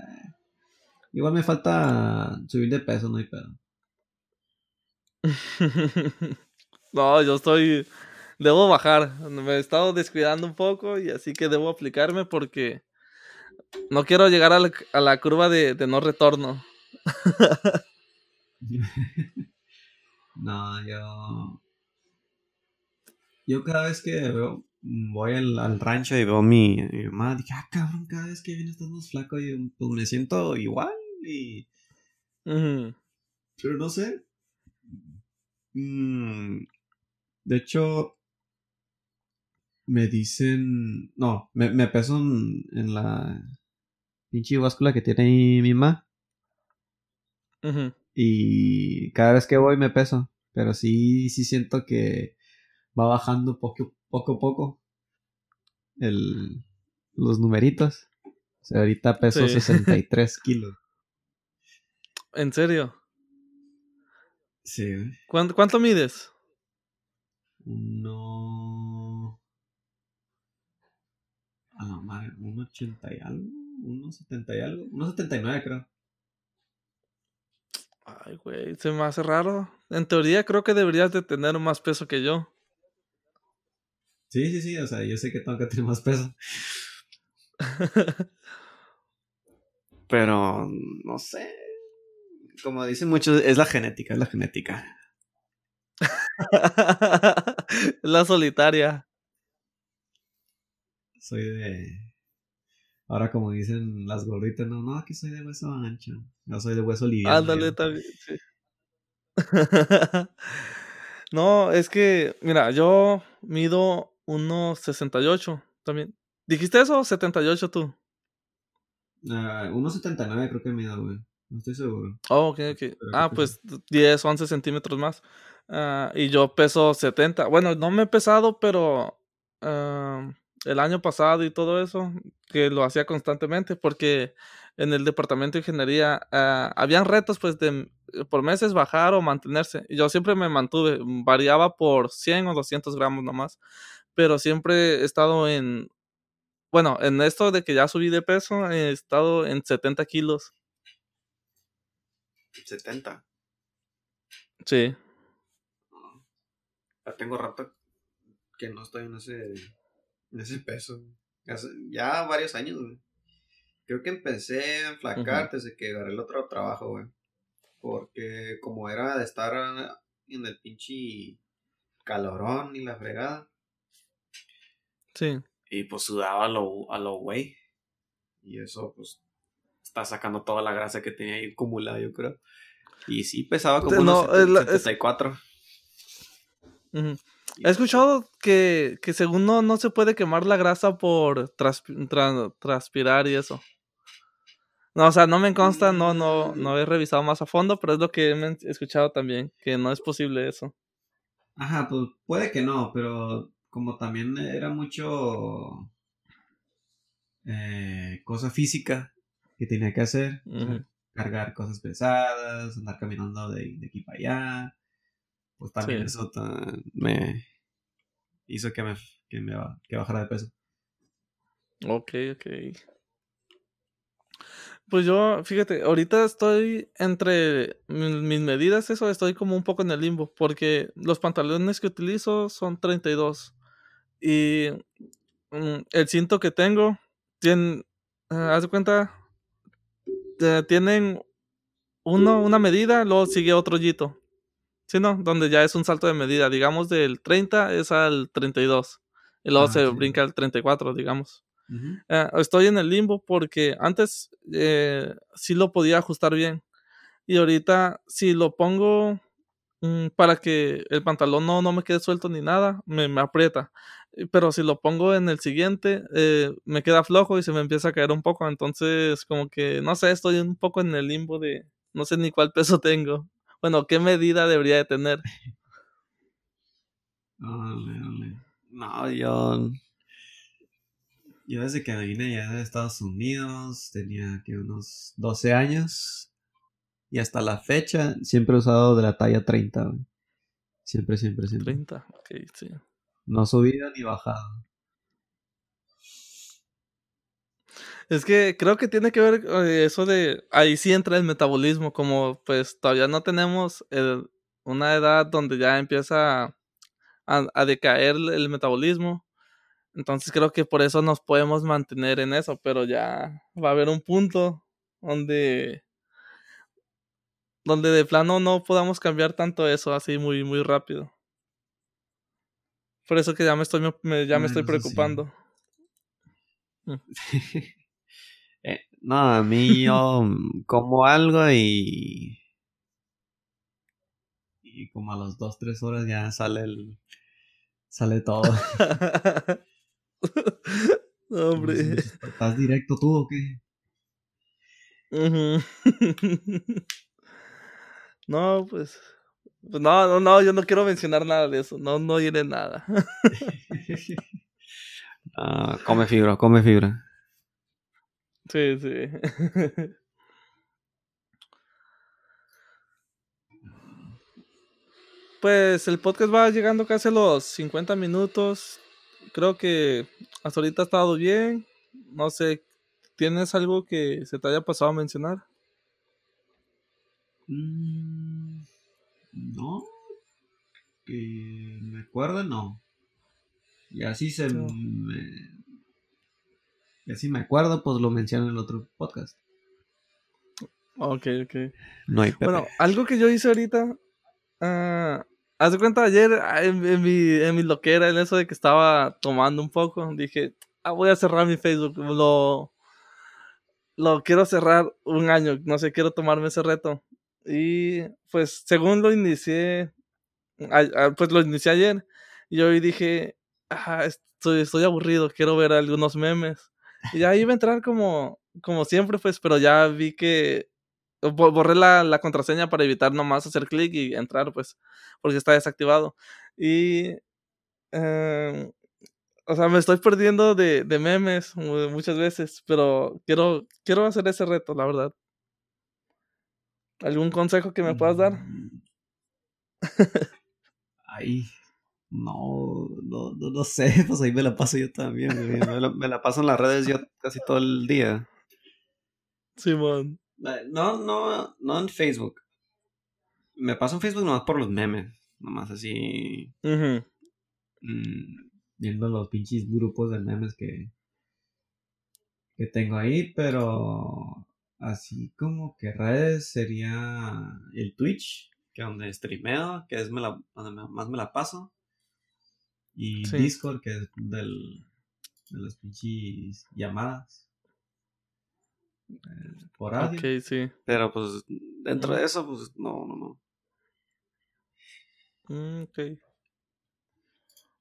Igual me falta subir de peso, no hay pedo. no, yo estoy. Debo bajar. Me he estado descuidando un poco y así que debo aplicarme porque no quiero llegar a la, a la curva de, de no retorno. no, yo yo cada vez que veo, voy al, rancho y veo a mi, mamá, dije, ah, cabrón, cada vez que viene estás más flaco y pues me siento igual y... Pero no sé. Mm, de hecho, me dicen, no, me, me peso en, la pinche báscula que tiene mi mamá. Y cada vez que voy me peso. Pero sí, sí siento que va bajando poco, poco a poco el, los numeritos. O sea, ahorita peso 63 kilos. ¿En serio? Sí. ¿Cuánto, cuánto mides? Uno... A la madre, uno ochenta y algo, uno setenta y algo, uno setenta y nueve creo. Ay, güey, se me hace raro. En teoría creo que deberías de tener más peso que yo. Sí, sí, sí, o sea, yo sé que tengo que tener más peso. Pero, no sé. Como dicen muchos, es la genética, es la genética. la solitaria. Soy de. Ahora, como dicen las gorditas, no, no, aquí soy de hueso ancho. No soy de hueso liviano. Ándale, también, sí. no, es que, mira, yo mido 1.68 también. ¿Dijiste eso? 78 tú. Uh, ah, 1.79 creo que mido, güey. No estoy seguro. Oh, ok, ok. ah, pues 10, 11 centímetros más. Uh, y yo peso 70. Bueno, no me he pesado, pero uh, el año pasado y todo eso, que lo hacía constantemente, porque en el departamento de ingeniería habían retos, pues, de por meses bajar o mantenerse. Y yo siempre me mantuve, variaba por 100 o 200 gramos nomás pero siempre he estado en, bueno, en esto de que ya subí de peso, he estado en 70 kilos. 70. Sí. Ya tengo rato que no estoy en ese, en ese peso. Ya varios años, güey. Creo que empecé a enflacar desde que agarré el otro trabajo, güey. Porque como era de estar en el pinche calorón y la fregada, Sí. Y pues sudaba a lo, a lo güey. Y eso, pues, está sacando toda la grasa que tenía ahí acumulada, yo creo. Y sí, pesaba como no, unos 74. He escuchado que, que según no, no se puede quemar la grasa por transpirar y eso. No, o sea, no me consta, no, no, no he revisado más a fondo, pero es lo que he escuchado también, que no es posible eso. Ajá, pues puede que no, pero como también era mucho eh, cosa física que tenía que hacer, cargar cosas pesadas, andar caminando de, aquí para allá, pues también eso me hizo que me, que me que bajara de peso. Ok, ok. Pues yo, fíjate, ahorita estoy entre mis medidas, eso, estoy como un poco en el limbo, porque los pantalones que utilizo son 32 y mm, el cinto que tengo, tiene, ah, haz de cuenta, tienen uno, una medida, luego sigue otro hoyito, ¿sí no? Donde ya es un salto de medida, digamos del 30 es al 32, y luego Ah, se brinca al 34, digamos. Ujú. Ah, estoy en el limbo porque antes eh, sí lo podía ajustar bien. Y ahorita, si lo pongo mm, para que el pantalón no, no me quede suelto ni nada, me, me aprieta. Pero si lo pongo en el siguiente, eh, me queda flojo y se me empieza a caer un poco. Entonces, como que, no sé, estoy un poco en el limbo de no sé ni cuál peso tengo. Bueno, qué medida debería de tener. Órale, órale. No, yo. Yo desde que vine ya de Estados Unidos tenía que unos 12 años. Y hasta la fecha siempre he usado de la talla 30. güey. Siempre, siempre, siempre. 30, ok, sí. No subida ni bajada. Es que creo que tiene que ver eh, eso de ahí sí entra el metabolismo, como pues todavía no tenemos una edad donde ya empieza a, a decaer el metabolismo. Entonces creo que por eso nos podemos mantener en eso, pero ya va a haber un punto donde donde de plano no podamos cambiar tanto eso así muy muy rápido. Por eso que ya me estoy me- ya me estoy eso sí. preocupando. Eh, no, a mí yo mm, como algo y. Y como a las 2, 3 horas ya sale el. Sale todo. No, Hombre. ¿Estás directo tú o qué? No, pues. Pues no, no, no, yo no quiero mencionar nada de eso. No, no diré nada. Ah, come fibra, come fibra. Sí, sí. Pues el podcast va llegando casi a los 50 minutos. Creo que hasta ahorita ha estado bien. No sé, ¿tienes algo que se te haya pasado a mencionar? Mm, no. Que me acuerdo, no. Y así se No. me. Y así me acuerdo, pues lo menciono en el otro podcast. Ok, ok. No hay Pepe. Bueno, algo que yo hice ahorita. ah, haz de cuenta, ayer ah, en, en mi, en mi loquera, en eso de que estaba tomando un poco, dije, ah, voy a cerrar mi Facebook. Lo, lo quiero cerrar un año, no sé, quiero tomarme ese reto. Y pues, según lo inicié, pues lo inicié ayer. Y hoy dije, ah, estoy, estoy aburrido, quiero ver algunos memes. Y ya iba a entrar como, como siempre, pues, pero ya vi que bo- borré la, la contraseña para evitar nomás hacer clic y entrar, pues, porque está desactivado. Y, eh, o sea, me estoy perdiendo de, de memes mu- muchas veces, pero quiero, quiero hacer ese reto, la verdad. ¿Algún consejo que me puedas dar? Mm. Ahí. No, no, no, no sé, pues ahí me la paso yo también. Me la, me la paso en las redes yo casi todo el día. Simón. No, no, no en Facebook. Me paso en Facebook nomás por los memes. Nomás así. Ujú. mm, viendo los pinches grupos de memes que. que tengo ahí, pero. Así como que redes sería el Twitch, que es donde streameo, que es me la- donde me- más me la paso. Y Sí. Discord, que es del, de las pinches llamadas. eh, por audio. Ok, sí. Pero pues dentro de eso, pues no, no, no. Mm, ok.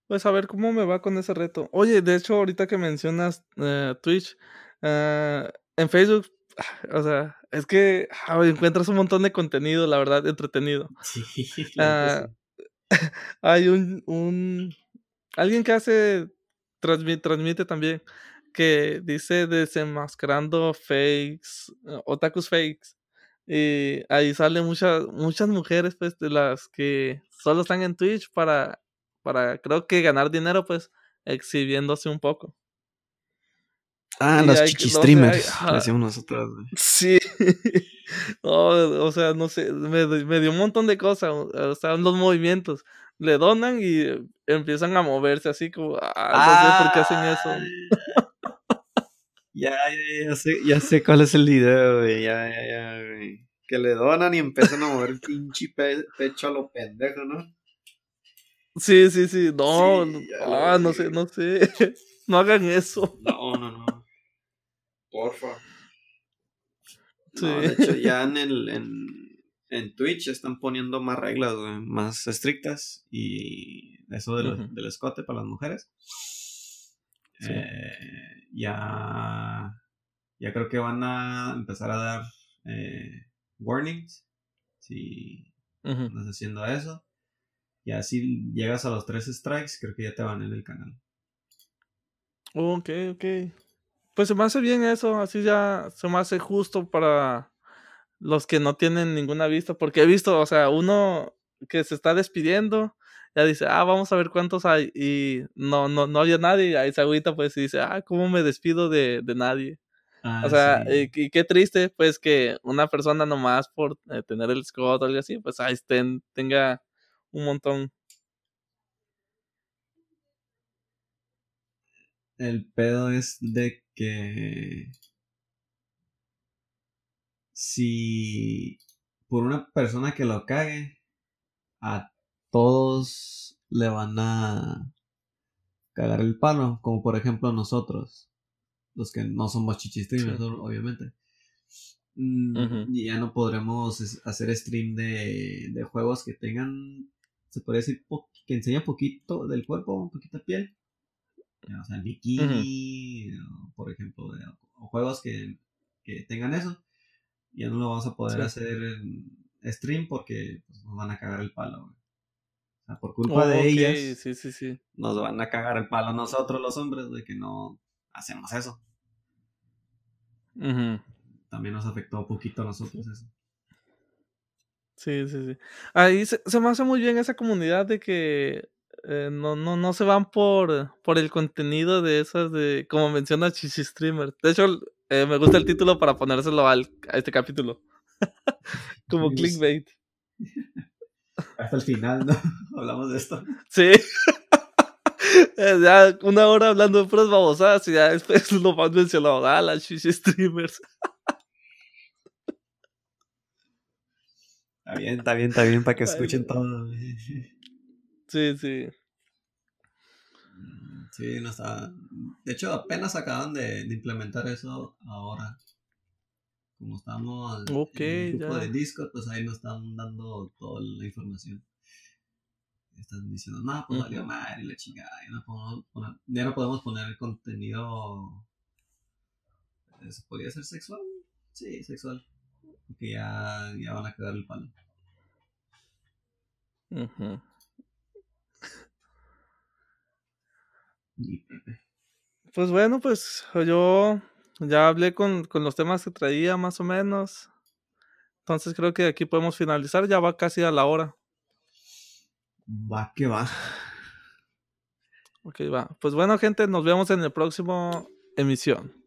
Pues a ver cómo me va con ese reto. Oye, de hecho, ahorita que mencionas eh, Twitch, eh, en Facebook, o sea, es que ah, encuentras un montón de contenido, la verdad, entretenido. Sí, Ah, Hay un, un alguien que hace, transmite, transmite también, que dice desenmascarando fakes, eh, otakus fakes. Y ahí salen muchas, muchas mujeres, pues, de las que solo están en Twitch para, para, creo que ganar dinero, pues, exhibiéndose un poco. Ah, los hay- chichi no sé, streamers. decimos nosotros. Sí. No, o sea, no sé, me, me dio un montón de cosas, o sea, los movimientos. Le donan y empiezan a moverse así como, ah, no sé por qué hacen eso. Ya, ya, ya sé, ya sé cuál es el video, güey. Ya, ya, ya, güey. Que le donan y empiezan a mover el pinche pe- pecho a lo pendejo, ¿no? Sí, sí, sí, no, Sí, ya ah, no sé, no sé, no hagan eso. No, no, no. Porfa. Sí. No, de hecho, ya en el en, en Twitch están poniendo más reglas, güey, más estrictas. Y eso del, del escote para las mujeres. Sí. Eh, ya. Ya creo que van a empezar a dar eh, warnings. Si andas haciendo eso. Ya si llegas a los tres strikes, creo que ya te van en el canal. Ok, ok. Pues se me hace bien eso, así ya se me hace justo para los que no tienen ninguna vista, porque he visto, o sea, uno que se está despidiendo, ya dice, ah, vamos a ver cuántos hay, y no, no, no había nadie, y ahí se agüita, pues, y dice, ah, ¿cómo me despido de, de nadie? Ah, O sea, sí. y qué triste, pues, que una persona nomás por eh, tener el Scott o algo así, pues ahí estén, tenga un montón. El pedo es de que si por una persona que lo cague, a todos le van a cagar el palo, como por ejemplo nosotros, los que no somos chichistreamers, Sí. obviamente. Mm, y ya no podremos hacer stream de, de juegos que tengan, se podría decir, que enseñan poquito del cuerpo, un poquito de piel. O sea, el bikini, por ejemplo, o juegos que, que tengan eso. Ya no lo vamos a poder Sí. hacer en stream porque pues, nos van a cagar el palo. güey. O sea, por culpa de ellas, sí, sí, sí. nos van a cagar el palo nosotros los hombres de que no hacemos eso. También nos afectó un poquito a nosotros eso. Sí, sí, sí. Ahí se, se me hace muy bien esa comunidad de que eh, no, no, no se van por, por el contenido de esas de, como menciona Chichi Streamer. De hecho, eh, me gusta el título para ponérselo al, a este capítulo. como clickbait. Hasta el final, ¿no? Hablamos de esto. Sí. Eh, ya una hora hablando de puras babosadas y ya después lo más mencionado. Ah, las Chichi Streamers. Está bien, está bien, está bien para que escuchen todo. Sí, sí. Sí, no está. De hecho, apenas acaban de, de implementar eso ahora. Como estamos en el grupo ya. de Discord, pues ahí nos están dando toda la información. Están diciendo, no, pues valió Ujú. madre y la chingada. Ya no podemos poner, ya no podemos poner contenido. eh, ¿Se podría ser sexual? Sí, sexual. Porque ya, ya van a cagar el palo. Ujú. Pepe. Pues bueno, pues yo ya hablé con, con los temas que traía más o menos. Entonces creo que aquí podemos finalizar. Ya va casi a la hora. Va que va. Ok, va. Pues bueno, gente, nos vemos en el próximo emisión.